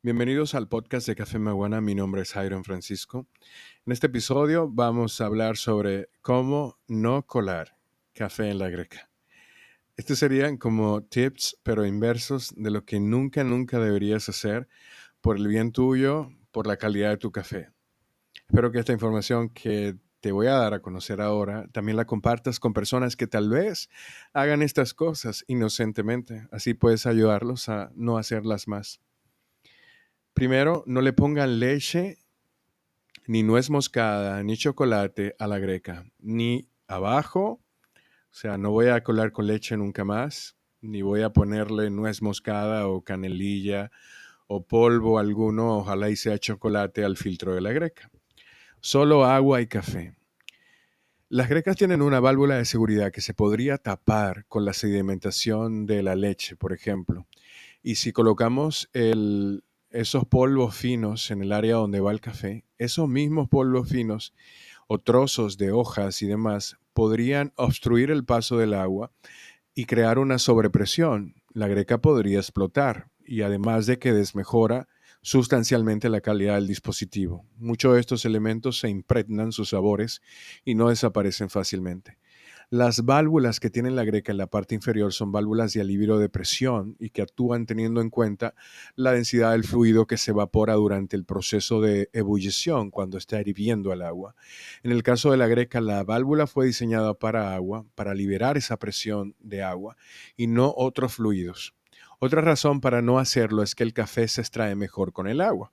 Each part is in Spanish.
Bienvenidos al podcast de Café Maguana. Mi nombre es Jairo Francisco. En este episodio vamos a hablar sobre cómo no colar café en la greca. Estos serían como tips, pero inversos, de lo que nunca, nunca deberías hacer por el bien tuyo, por la calidad de tu café. Espero que esta información que te voy a dar a conocer ahora también la compartas con personas que tal vez hagan estas cosas inocentemente. Así puedes ayudarlos a no hacerlas más. Primero, no le pongan leche, ni nuez moscada, ni chocolate a la greca, ni abajo. O sea, no voy a colar con leche nunca más, ni voy a ponerle nuez moscada o canelilla o polvo alguno, ojalá y sea chocolate al filtro de la greca. Solo agua y café. Las grecas tienen una válvula de seguridad que se podría tapar con la sedimentación de la leche, por ejemplo. Y si colocamos el, esos polvos finos en el área donde va el café, esos mismos polvos finos o trozos de hojas y demás podrían obstruir el paso del agua y crear una sobrepresión. La greca podría explotar y además de que desmejora sustancialmente la calidad del dispositivo. Muchos de estos elementos se impregnan sus sabores y no desaparecen fácilmente. Las válvulas que tiene la greca en la parte inferior son válvulas de alivio de presión y que actúan teniendo en cuenta la densidad del fluido que se evapora durante el proceso de ebullición cuando está hirviendo el agua. En el caso de la greca, la válvula fue diseñada para agua, para liberar esa presión de agua y no otros fluidos. Otra razón para no hacerlo es que el café se extrae mejor con el agua.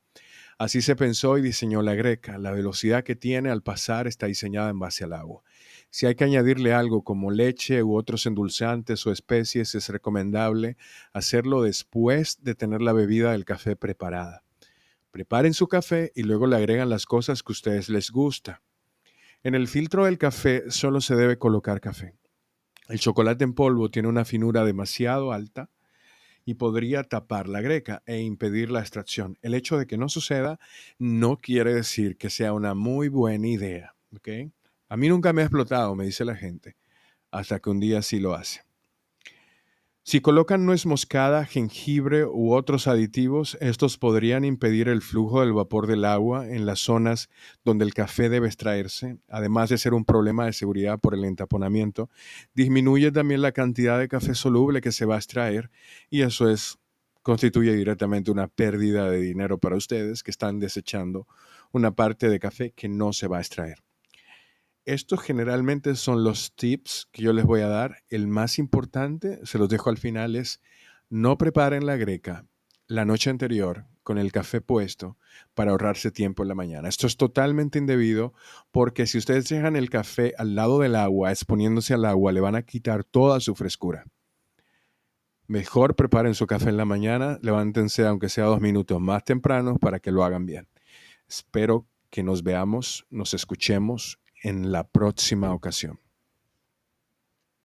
Así se pensó y diseñó la greca. La velocidad que tiene al pasar está diseñada en base al agua. Si hay que añadirle algo como leche u otros endulzantes o especies, es recomendable hacerlo después de tener la bebida del café preparada. Preparen su café y luego le agregan las cosas que a ustedes les gusta. En el filtro del café solo se debe colocar café. El chocolate en polvo tiene una finura demasiado alta y podría tapar la greca e impedir la extracción. El hecho de que no suceda no quiere decir que sea una muy buena idea. A mí nunca me ha explotado, me dice la gente, hasta que un día sí lo hace. Si colocan nuez moscada, jengibre u otros aditivos, estos podrían impedir el flujo del vapor del agua en las zonas donde el café debe extraerse, además de ser un problema de seguridad por el entaponamiento. Disminuye también la cantidad de café soluble que se va a extraer y eso es constituye directamente una pérdida de dinero para ustedes que están desechando una parte de café que no se va a extraer. Estos generalmente son los tips que yo les voy a dar. El más importante, se los dejo al final, es no preparen la greca la noche anterior con el café puesto para ahorrarse tiempo en la mañana. Esto es totalmente indebido porque si ustedes dejan el café al lado del agua, exponiéndose al agua, le van a quitar toda su frescura. Mejor preparen su café en la mañana, levántense aunque sea dos minutos más temprano para que lo hagan bien. Espero que nos veamos, nos escuchemos en la próxima ocasión.